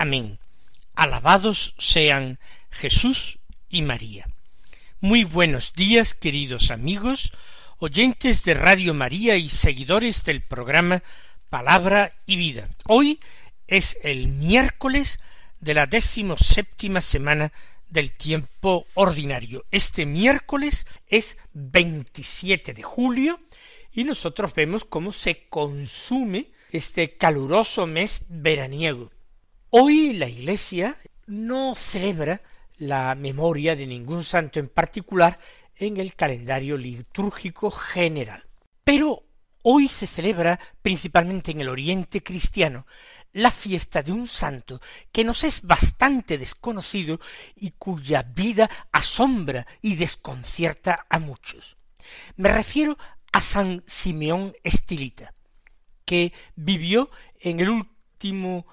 Amén. Alabados sean Jesús y María. Muy buenos días, queridos amigos, oyentes de Radio María y seguidores del programa Palabra y Vida. Hoy es el miércoles de la séptima semana del tiempo ordinario. Este miércoles es 27 de julio y nosotros vemos cómo se consume este caluroso mes veraniego. Hoy la Iglesia no celebra la memoria de ningún santo en particular en el calendario litúrgico general. Pero hoy se celebra principalmente en el Oriente cristiano la fiesta de un santo que nos es bastante desconocido y cuya vida asombra y desconcierta a muchos. Me refiero a San Simeón Estilita, que vivió en el último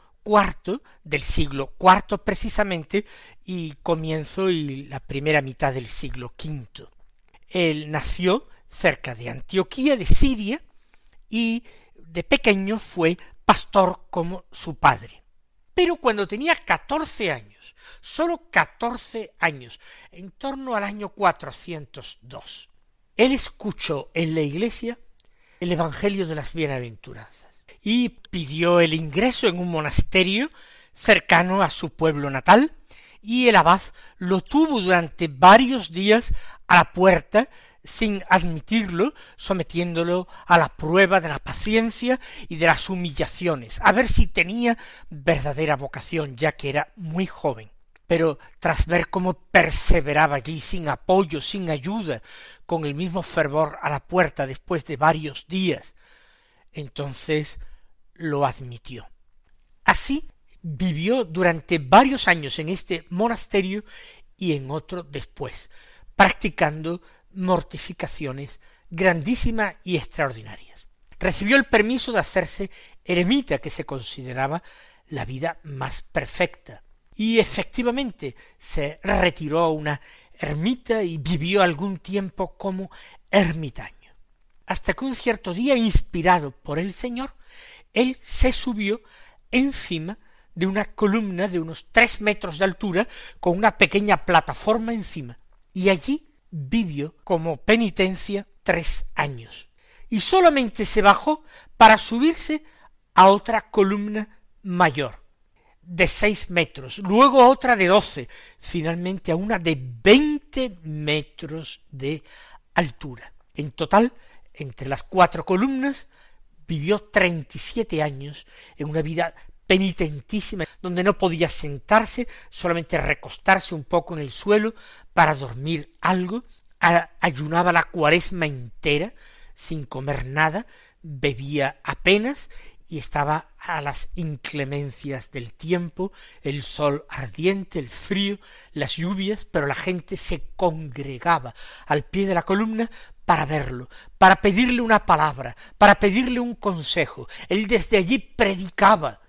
del siglo cuarto precisamente y comienzo y la primera mitad del siglo quinto. Él nació cerca de Antioquía de Siria y de pequeño fue pastor como su padre. Pero cuando tenía catorce años, sólo catorce años, en torno al año dos él escuchó en la iglesia el Evangelio de las Bienaventuranzas y pidió el ingreso en un monasterio cercano a su pueblo natal y el abad lo tuvo durante varios días a la puerta sin admitirlo, sometiéndolo a la prueba de la paciencia y de las humillaciones, a ver si tenía verdadera vocación, ya que era muy joven. Pero tras ver cómo perseveraba allí sin apoyo, sin ayuda, con el mismo fervor a la puerta después de varios días, entonces lo admitió. Así vivió durante varios años en este monasterio y en otro después, practicando mortificaciones grandísimas y extraordinarias. Recibió el permiso de hacerse eremita, que se consideraba la vida más perfecta, y efectivamente se retiró a una ermita y vivió algún tiempo como ermitaño. Hasta que un cierto día, inspirado por el Señor, él se subió encima de una columna de unos tres metros de altura con una pequeña plataforma encima, y allí vivió como penitencia tres años, y solamente se bajó para subirse a otra columna mayor, de seis metros, luego otra de doce, finalmente a una de veinte metros de altura. En total, entre las cuatro columnas, vivió treinta y siete años en una vida penitentísima, donde no podía sentarse, solamente recostarse un poco en el suelo para dormir algo, ayunaba la cuaresma entera, sin comer nada, bebía apenas y estaba a las inclemencias del tiempo, el sol ardiente, el frío, las lluvias, pero la gente se congregaba al pie de la columna para verlo, para pedirle una palabra, para pedirle un consejo. Él desde allí predicaba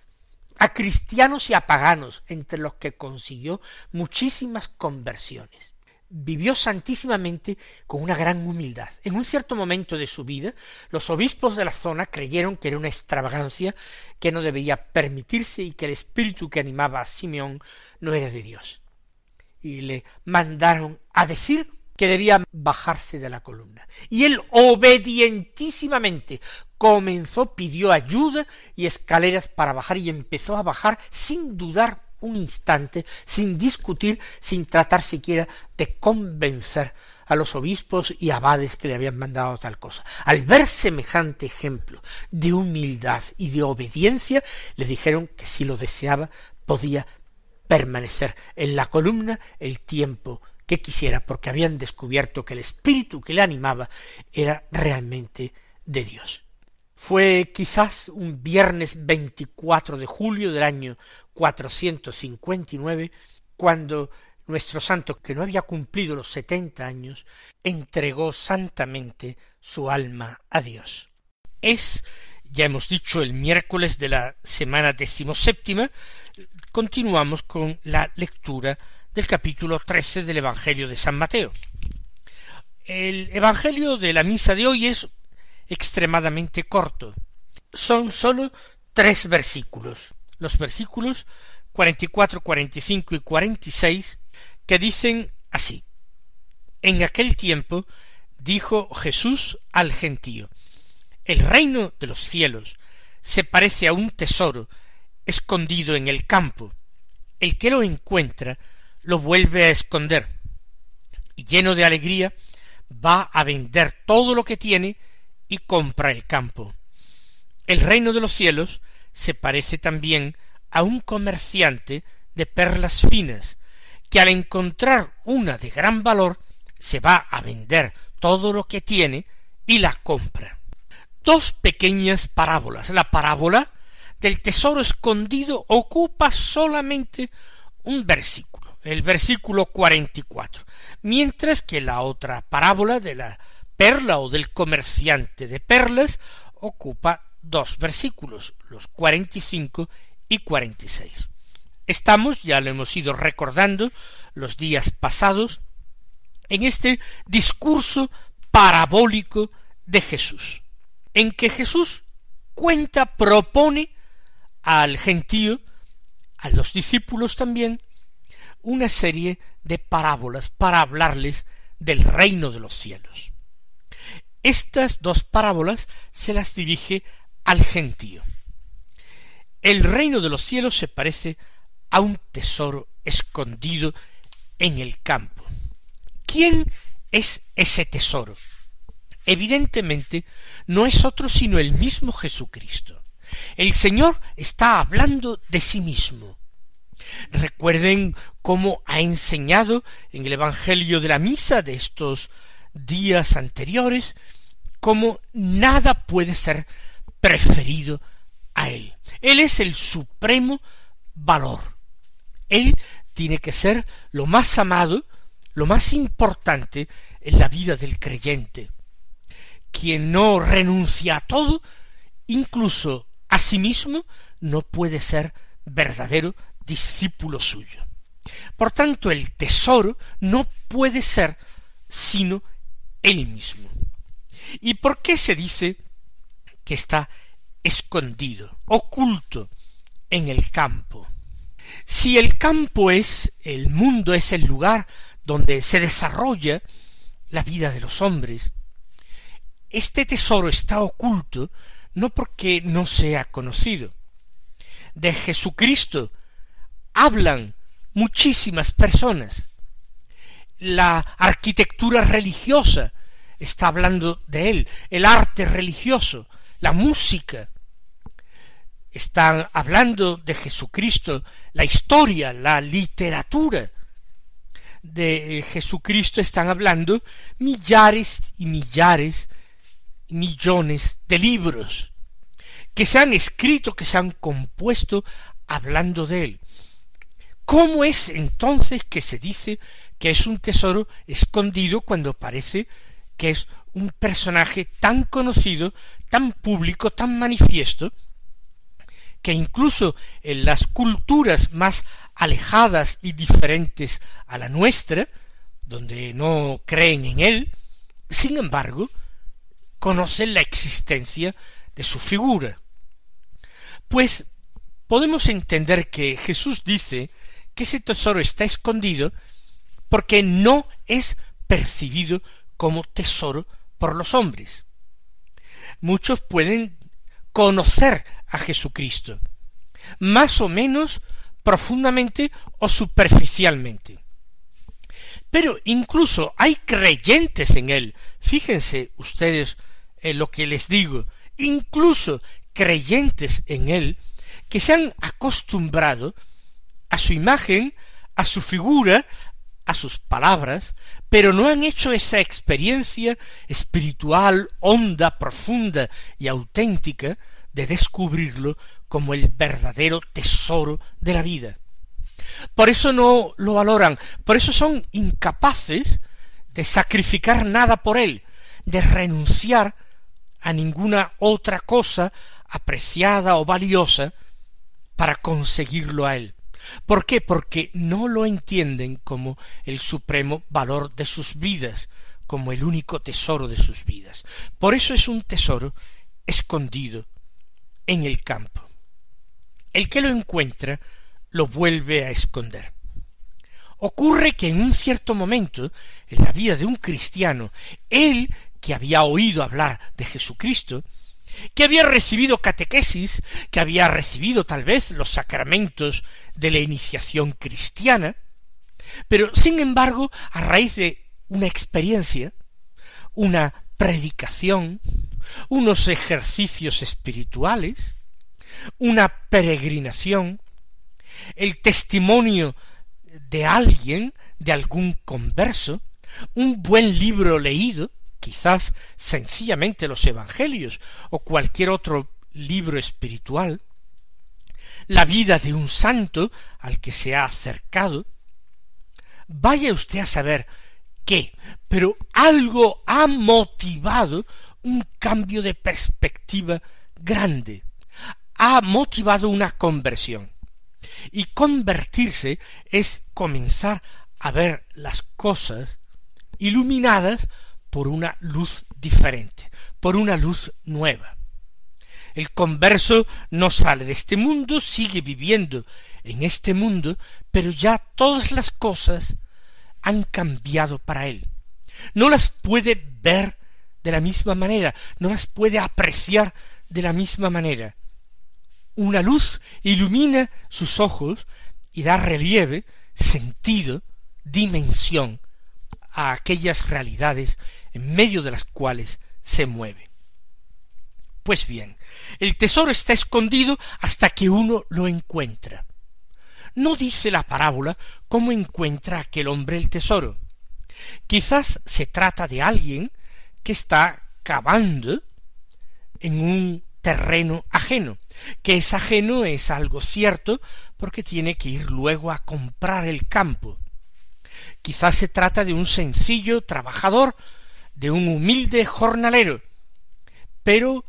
a cristianos y a paganos, entre los que consiguió muchísimas conversiones vivió santísimamente con una gran humildad. En un cierto momento de su vida, los obispos de la zona creyeron que era una extravagancia que no debía permitirse y que el espíritu que animaba a Simeón no era de Dios. Y le mandaron a decir que debía bajarse de la columna. Y él obedientísimamente comenzó, pidió ayuda y escaleras para bajar y empezó a bajar sin dudar un instante, sin discutir, sin tratar siquiera de convencer a los obispos y abades que le habían mandado tal cosa. Al ver semejante ejemplo de humildad y de obediencia, le dijeron que si lo deseaba podía permanecer en la columna el tiempo que quisiera, porque habían descubierto que el espíritu que le animaba era realmente de Dios. Fue quizás un viernes 24 de julio del año 459, cuando nuestro santo, que no había cumplido los setenta años, entregó santamente su alma a Dios. Es, ya hemos dicho, el miércoles de la semana decimoséptima, continuamos con la lectura del capítulo trece del Evangelio de San Mateo. El Evangelio de la misa de hoy es extremadamente corto. Son sólo tres versículos. Los versículos cuarenta y cuatro, cuarenta y cinco y cuarenta y seis que dicen así. En aquel tiempo dijo Jesús al gentío, el reino de los cielos se parece a un tesoro escondido en el campo. El que lo encuentra lo vuelve a esconder y lleno de alegría va a vender todo lo que tiene y compra el campo. El reino de los cielos se parece también a un comerciante de perlas finas que al encontrar una de gran valor se va a vender todo lo que tiene y la compra. Dos pequeñas parábolas. La parábola del tesoro escondido ocupa solamente un versículo, el versículo cuarenta y cuatro, mientras que la otra parábola de la perla o del comerciante de perlas ocupa dos versículos, los cuarenta y cinco y cuarenta y seis. Estamos, ya lo hemos ido recordando los días pasados, en este discurso parabólico de Jesús, en que Jesús cuenta, propone al gentío, a los discípulos también, una serie de parábolas para hablarles del reino de los cielos. Estas dos parábolas se las dirige al gentío. El reino de los cielos se parece a un tesoro escondido en el campo. ¿Quién es ese tesoro? Evidentemente no es otro sino el mismo Jesucristo. El Señor está hablando de sí mismo. Recuerden cómo ha enseñado en el Evangelio de la Misa de estos días anteriores, cómo nada puede ser preferido a Él. Él es el supremo valor. Él tiene que ser lo más amado, lo más importante en la vida del creyente. Quien no renuncia a todo, incluso a sí mismo, no puede ser verdadero discípulo suyo. Por tanto, el tesoro no puede ser sino él mismo. ¿Y por qué se dice que está escondido, oculto en el campo? Si el campo es, el mundo es el lugar donde se desarrolla la vida de los hombres, este tesoro está oculto no porque no sea conocido. De Jesucristo hablan muchísimas personas. La arquitectura religiosa está hablando de él, el arte religioso, la música, están hablando de Jesucristo, la historia, la literatura de Jesucristo están hablando millares y millares, millones de libros que se han escrito, que se han compuesto hablando de él. ¿Cómo es entonces que se dice que es un tesoro escondido cuando parece que es un personaje tan conocido, tan público, tan manifiesto, que incluso en las culturas más alejadas y diferentes a la nuestra, donde no creen en él, sin embargo, conocen la existencia de su figura. Pues podemos entender que Jesús dice que ese tesoro está escondido porque no es percibido como tesoro por los hombres. Muchos pueden conocer a Jesucristo, más o menos profundamente o superficialmente. Pero incluso hay creyentes en él. Fíjense ustedes en lo que les digo. Incluso creyentes en él que se han acostumbrado a su imagen, a su figura, a sus palabras, pero no han hecho esa experiencia espiritual, honda, profunda y auténtica de descubrirlo como el verdadero tesoro de la vida. Por eso no lo valoran, por eso son incapaces de sacrificar nada por él, de renunciar a ninguna otra cosa apreciada o valiosa para conseguirlo a él. ¿Por qué? Porque no lo entienden como el supremo valor de sus vidas, como el único tesoro de sus vidas. Por eso es un tesoro escondido en el campo. El que lo encuentra lo vuelve a esconder. Ocurre que en un cierto momento en la vida de un cristiano, él que había oído hablar de Jesucristo, que había recibido catequesis, que había recibido tal vez los sacramentos de la iniciación cristiana, pero sin embargo, a raíz de una experiencia, una predicación, unos ejercicios espirituales, una peregrinación, el testimonio de alguien, de algún converso, un buen libro leído, quizás sencillamente los Evangelios o cualquier otro libro espiritual, la vida de un santo al que se ha acercado, vaya usted a saber qué, pero algo ha motivado un cambio de perspectiva grande, ha motivado una conversión. Y convertirse es comenzar a ver las cosas iluminadas por una luz diferente, por una luz nueva. El converso no sale de este mundo, sigue viviendo en este mundo, pero ya todas las cosas han cambiado para él. No las puede ver de la misma manera, no las puede apreciar de la misma manera. Una luz ilumina sus ojos y da relieve, sentido, dimensión a aquellas realidades en medio de las cuales se mueve. Pues bien, el tesoro está escondido hasta que uno lo encuentra. No dice la parábola cómo encuentra aquel hombre el tesoro. Quizás se trata de alguien que está cavando en un terreno ajeno. Que es ajeno es algo cierto porque tiene que ir luego a comprar el campo. Quizás se trata de un sencillo trabajador de un humilde jornalero. Pero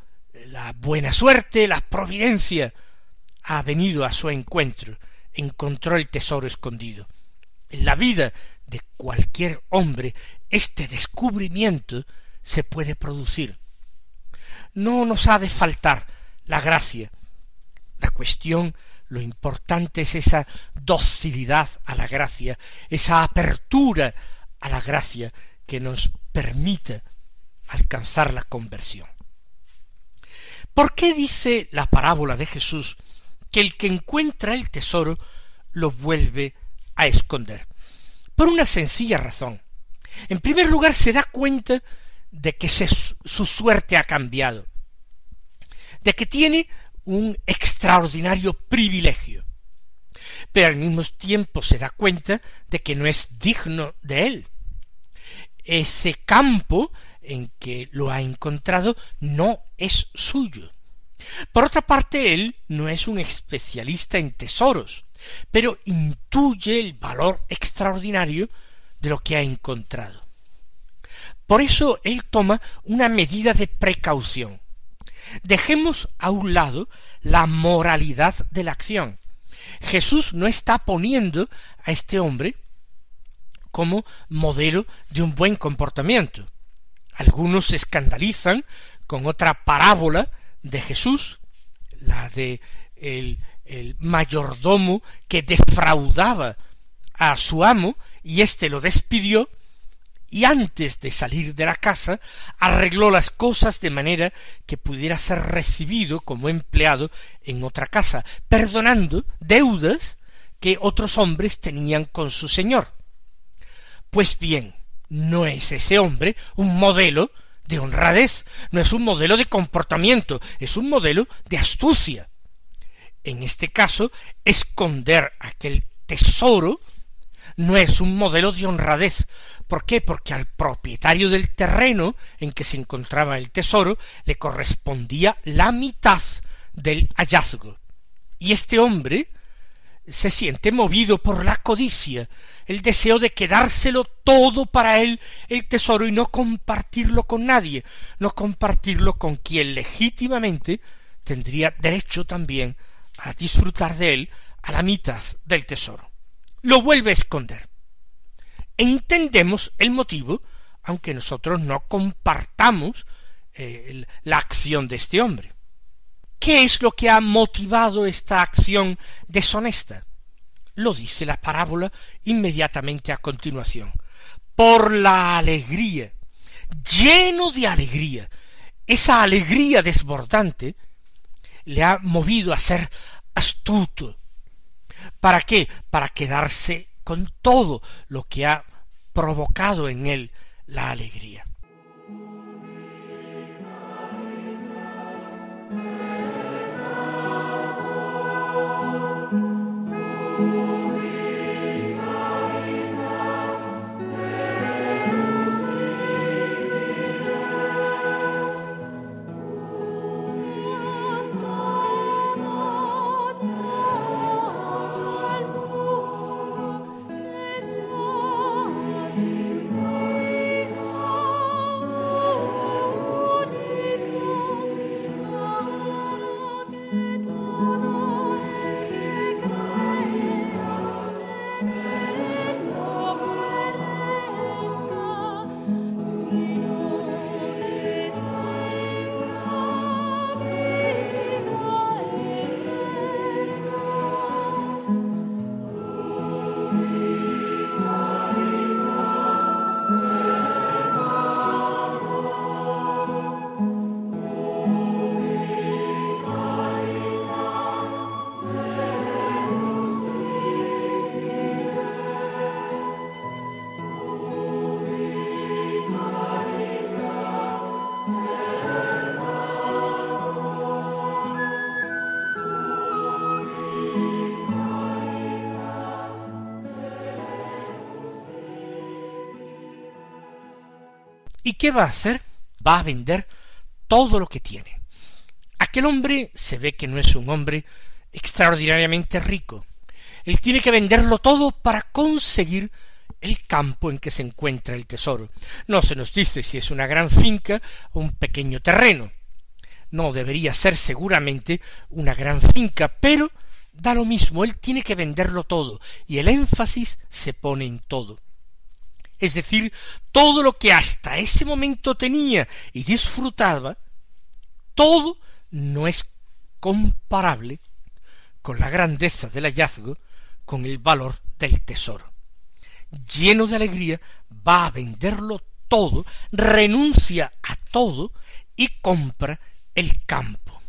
la buena suerte, la providencia, ha venido a su encuentro, encontró el tesoro escondido. En la vida de cualquier hombre este descubrimiento se puede producir. No nos ha de faltar la gracia. La cuestión, lo importante es esa docilidad a la gracia, esa apertura a la gracia que nos permita alcanzar la conversión. ¿Por qué dice la parábola de Jesús que el que encuentra el tesoro lo vuelve a esconder? Por una sencilla razón. En primer lugar, se da cuenta de que su suerte ha cambiado, de que tiene un extraordinario privilegio, pero al mismo tiempo se da cuenta de que no es digno de él, ese campo en que lo ha encontrado no es suyo. Por otra parte, él no es un especialista en tesoros, pero intuye el valor extraordinario de lo que ha encontrado. Por eso él toma una medida de precaución. Dejemos a un lado la moralidad de la acción. Jesús no está poniendo a este hombre como modelo de un buen comportamiento. Algunos se escandalizan con otra parábola de Jesús, la de el, mayordomo que defraudaba a su amo y éste lo despidió y antes de salir de la casa arregló las cosas de manera que pudiera ser recibido como empleado en otra casa, perdonando deudas que otros hombres tenían con su señor. Pues bien, no es ese hombre un modelo de honradez, no es un modelo de comportamiento, es un modelo de astucia. En este caso, esconder aquel tesoro no es un modelo de honradez. ¿Por qué? Porque al propietario del terreno en que se encontraba el tesoro le correspondía la mitad del hallazgo. Y este hombre se siente movido por la codicia, el deseo de quedárselo todo para él el tesoro y no compartirlo con nadie, no compartirlo con quien legítimamente tendría derecho también a disfrutar de él a la mitad del tesoro. Lo vuelve a esconder. Entendemos el motivo, aunque nosotros no compartamos eh, la acción de este hombre. ¿Qué es lo que ha motivado esta acción deshonesta? Lo dice la parábola inmediatamente a continuación. Por la alegría, lleno de alegría, esa alegría desbordante le ha movido a ser astuto. ¿Para qué? Para quedarse con todo lo que ha provocado en él la alegría. Qué va a hacer? Va a vender todo lo que tiene. Aquel hombre se ve que no es un hombre extraordinariamente rico. Él tiene que venderlo todo para conseguir el campo en que se encuentra el tesoro. No se nos dice si es una gran finca o un pequeño terreno. No debería ser seguramente una gran finca, pero da lo mismo, él tiene que venderlo todo, y el énfasis se pone en todo es decir, todo lo que hasta ese momento tenía y disfrutaba, todo no es comparable con la grandeza del hallazgo, con el valor del tesoro. Lleno de alegría, va a venderlo todo, renuncia a todo y compra el campo.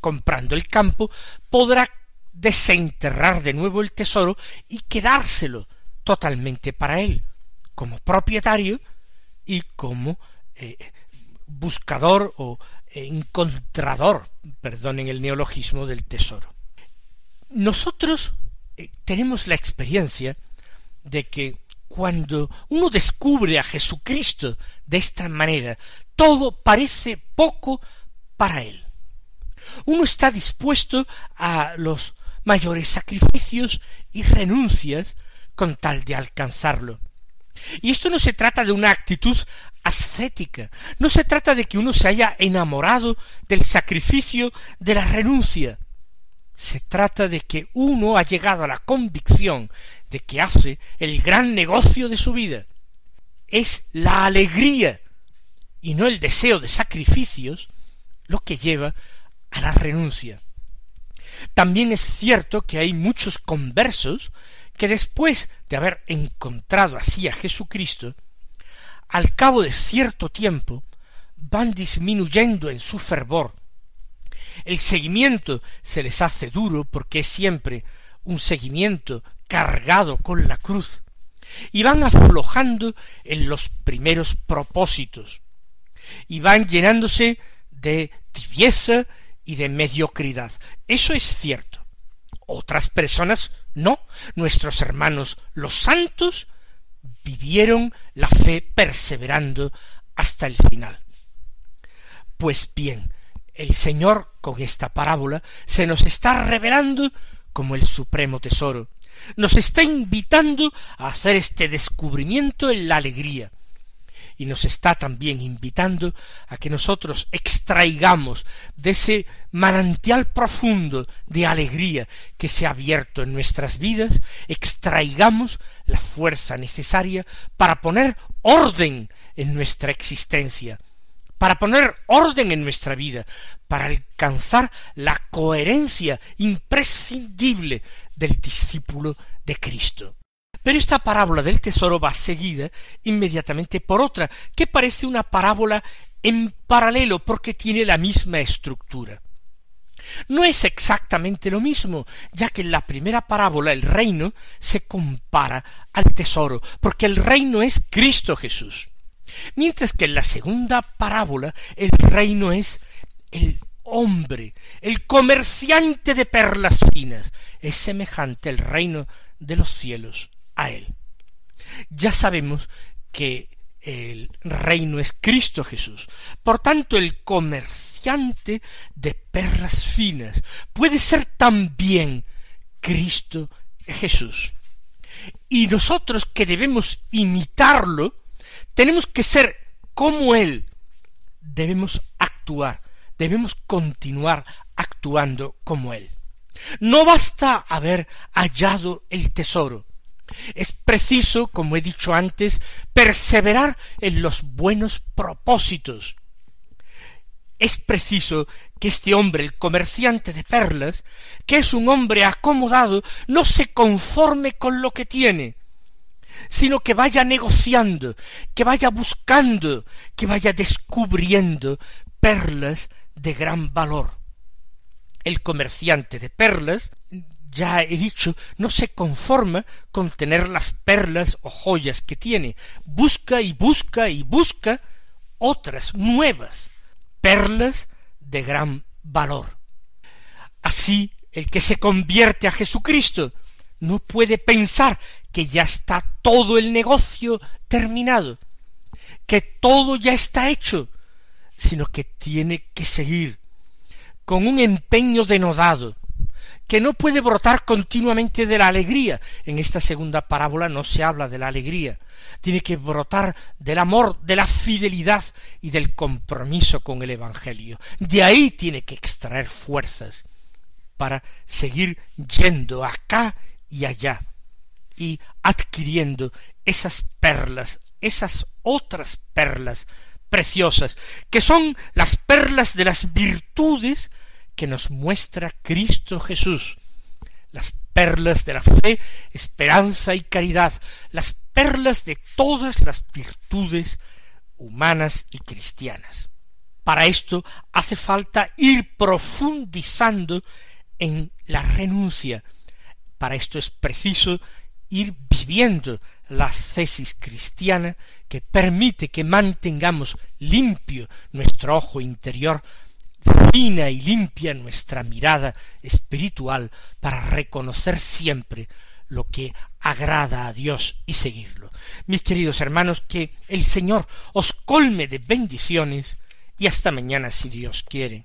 Comprando el campo podrá desenterrar de nuevo el tesoro y quedárselo totalmente para él, como propietario y como eh, buscador o encontrador, perdonen el neologismo, del tesoro. Nosotros eh, tenemos la experiencia de que cuando uno descubre a Jesucristo de esta manera, todo parece poco para él. Uno está dispuesto a los mayores sacrificios y renuncias con tal de alcanzarlo. Y esto no se trata de una actitud ascética, no se trata de que uno se haya enamorado del sacrificio, de la renuncia. Se trata de que uno ha llegado a la convicción de que hace el gran negocio de su vida. Es la alegría y no el deseo de sacrificios lo que lleva a la renuncia. También es cierto que hay muchos conversos que después de haber encontrado así a Jesucristo, al cabo de cierto tiempo van disminuyendo en su fervor. El seguimiento se les hace duro porque es siempre un seguimiento cargado con la cruz, y van aflojando en los primeros propósitos, y van llenándose de tibieza y de mediocridad. Eso es cierto. Otras personas no, nuestros hermanos los santos vivieron la fe perseverando hasta el final. Pues bien, El Señor con esta parábola se nos está revelando como el supremo tesoro. Nos está invitando a hacer este descubrimiento en la alegría. Y nos está también invitando a que nosotros extraigamos de ese manantial profundo de alegría que se ha abierto en nuestras vidas, extraigamos la fuerza necesaria para poner orden en nuestra existencia, para poner orden en nuestra vida, para alcanzar la coherencia imprescindible del discípulo de Cristo. Pero esta parábola del tesoro va seguida inmediatamente por otra, que parece una parábola en paralelo porque tiene la misma estructura. No es exactamente lo mismo, ya que en la primera parábola el reino se compara al tesoro, porque el reino es Cristo Jesús mientras que en la segunda parábola el reino es el hombre, el comerciante de perlas finas, es semejante el reino de los cielos a él. Ya sabemos que el reino es Cristo Jesús. Por tanto, el comerciante de perlas finas puede ser también Cristo Jesús. Y nosotros que debemos imitarlo, tenemos que ser como Él. Debemos actuar, debemos continuar actuando como Él. No basta haber hallado el tesoro. Es preciso, como he dicho antes, perseverar en los buenos propósitos. Es preciso que este hombre, el comerciante de perlas, que es un hombre acomodado, no se conforme con lo que tiene, sino que vaya negociando, que vaya buscando, que vaya descubriendo perlas de gran valor. El comerciante de perlas, ya he dicho, no se conforma con tener las perlas o joyas que tiene, busca y busca y busca otras nuevas, perlas de gran valor. Así, el que se convierte a Jesucristo no puede pensar que ya está todo el negocio terminado, que todo ya está hecho, sino que tiene que seguir con un empeño denodado, que no puede brotar continuamente de la alegría. En esta segunda parábola no se habla de la alegría, tiene que brotar del amor, de la fidelidad y del compromiso con el Evangelio. De ahí tiene que extraer fuerzas para seguir yendo acá y allá, y adquiriendo esas perlas, esas otras perlas preciosas, que son las perlas de las virtudes que nos muestra Cristo Jesús, las perlas de la fe, esperanza y caridad, las perlas de todas las virtudes humanas y cristianas. Para esto hace falta ir profundizando en la renuncia. Para esto es preciso ir viviendo la cesis cristiana que permite que mantengamos limpio nuestro ojo interior, fina y limpia nuestra mirada espiritual para reconocer siempre lo que agrada a Dios y seguirlo. Mis queridos hermanos, que el Señor os colme de bendiciones y hasta mañana si Dios quiere.